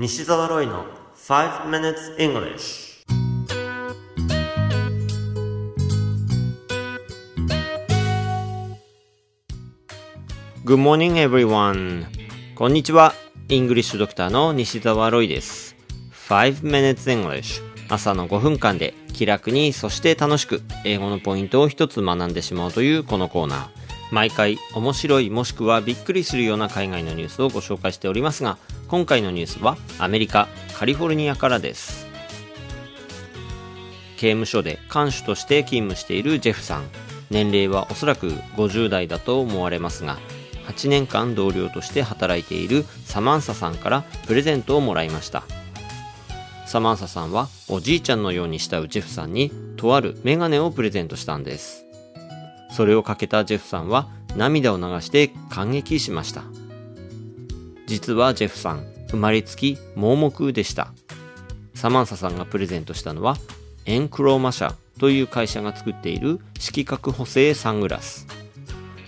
西澤ロイの5 minutes English Good morning everyone. こんにちは。イングリッシュドクターの西澤ロイです。5 minutes English 朝の5分間で気楽にそして楽しく英語のポイントを一つ学んでしまうというこのコーナー。毎回面白いもしくはびっくりするような海外のニュースをご紹介しておりますが今回のニュースはアメリカカリフォルニアからです。刑務所で看守として勤務しているジェフさん。年齢はおそらく50代だと思われますが8年間同僚として働いているサマンサさんからプレゼントをもらいました。サマンサさんはおじいちゃんのように慕うジェフさんにとあるメガネをプレゼントしたんです。それをかけたジェフさんは涙を流して感激しました。実はジェフさん生まれつき盲目でした。サマンサさんがプレゼントしたのはエンクローマ社という会社が作っている色覚補正サングラス。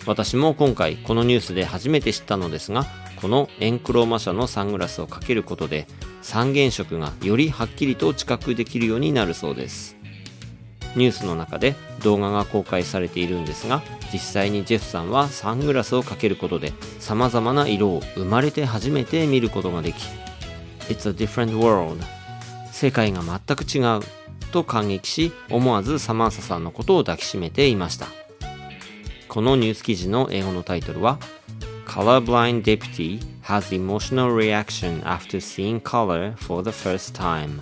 私も今回このニュースで初めて知ったのですがこのエンクローマ社のサングラスをかけることで三原色がよりはっきりと知覚できるようになるそうです。ニュースの中で動画が公開されているんですが実際にジェフさんはサングラスをかけることで様々な色を生まれて初めて見ることができ It's a different world. 世界が全く違うと感激し思わずサマンサさんのことを抱きしめていました。このニュース記事の英語のタイトルは Colorblind Deputy has emotional reaction after seeing color for the first time.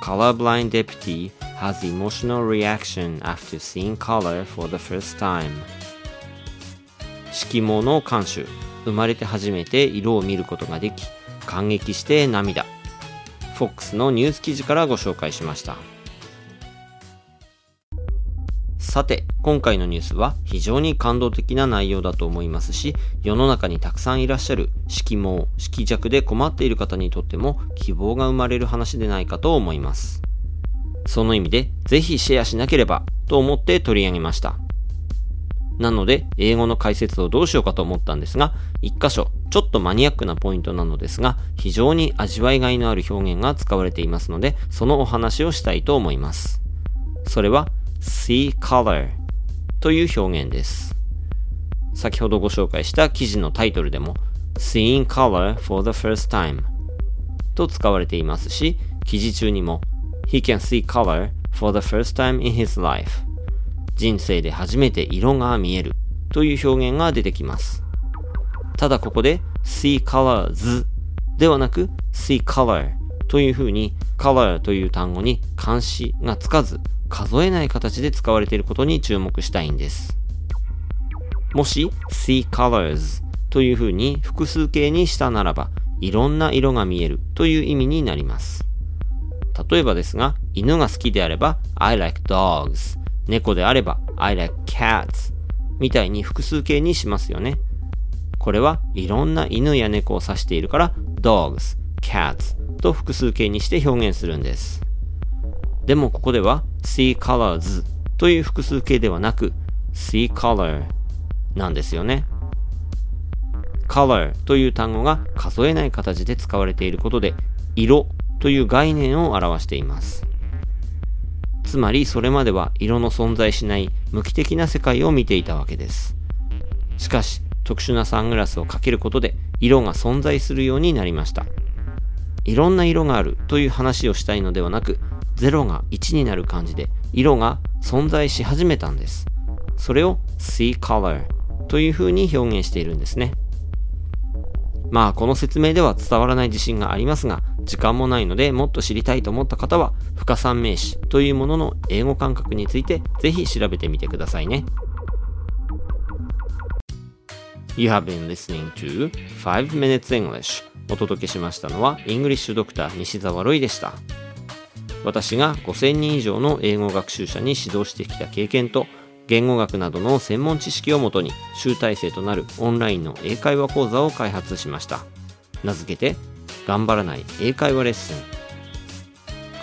Colorblind Deputy has emotional reaction after seeing color for the first time. 色盲の看守生まれて初めて色を見ることができ感激して涙。FOX のニュース記事からご紹介しました。さて今回のニュースは非常に感動的な内容だと思いますし世の中にたくさんいらっしゃる色盲色弱で困っている方にとっても希望が生まれる話でないかと思います。その意味で、ぜひシェアしなければと思って取り上げました。なので、英語の解説をどうしようかと思ったんですが、一箇所、ちょっとマニアックなポイントなのですが、非常に味わいがいのある表現が使われていますので、そのお話をしたいと思います。それは、see color という表現です。先ほどご紹介した記事のタイトルでも、seeing color for the first time と使われていますし、記事中にも He can see color for the first time in his life. 人生で初めて色が見えるという表現が出てきます。ただここで see colors ではなく see color という風に color という単語に漢詞がつかず数えない形で使われていることに注目したいんです。もし see colors という風に複数形にしたならばいろんな色が見えるという意味になります。例えばですが、犬が好きであれば I like dogs 猫であれば I like cats みたいに複数形にしますよね。これはいろんな犬や猫を指しているから dogs, cats と複数形にして表現するんです。でもここでは see colors という複数形ではなく see color なんですよね。color という単語が数えない形で使われていることで色という概念を表しています。つまりそれまでは色の存在しない無機的な世界を見ていたわけです。しかし特殊なサングラスをかけることで色が存在するようになりました。いろんな色があるという話をしたいのではなく、0が1になる感じで色が存在し始めたんです。それを see color という風に表現しているんですね。まあこの説明では伝わらない自信がありますが、時間もないのでもっと知りたいと思った方は、不可算名詞というものの英語感覚についてぜひ調べてみてくださいね。You have been listening to 5 Minutes English お届けしましたのは、イングリッシュドクター西澤ロイでした。私が5000人以上の英語学習者に指導してきた経験と、言語学などの専門知識をもとに集大成となるオンラインの英会話講座を開発しました。名付けて、頑張らない英会話レッスン。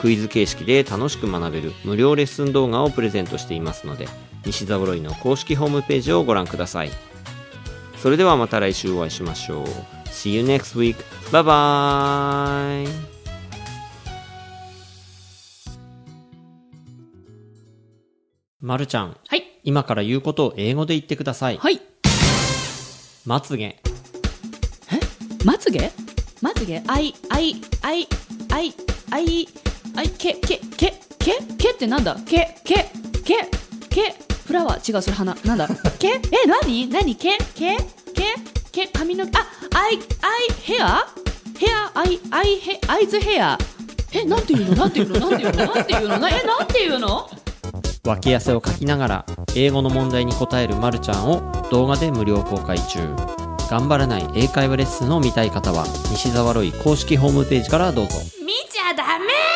クイズ形式で楽しく学べる無料レッスン動画をプレゼントしていますので、西澤ロイの公式ホームページをご覧ください。それではまた来週お会いしましょう。See you next week. Bye bye. まるちゃん、はい。今から言うことを英語で言ってください。はい。まつげ。まつげ？まつげあい、あい、あい、あい、あい、あい、け、け、け、け、けってなんだ？け、け、け、け、 flower？違う、それ花。なんだ？け、え、なになにけ、け、け、け、髪の毛、あ、アイ、アイ、ヘアヘア、アイ、アイ、ヘ、アイズヘア。え、なんていうの？なんていうの？なんていうの？なんていうの？なえ、なんていうの？脇汗をかきながら英語の問題に答えるまるちゃんを動画で無料公開中頑張らない英会話レッスンを見たい方は西澤ロイ公式ホームページからどうぞ。見ちゃダメ。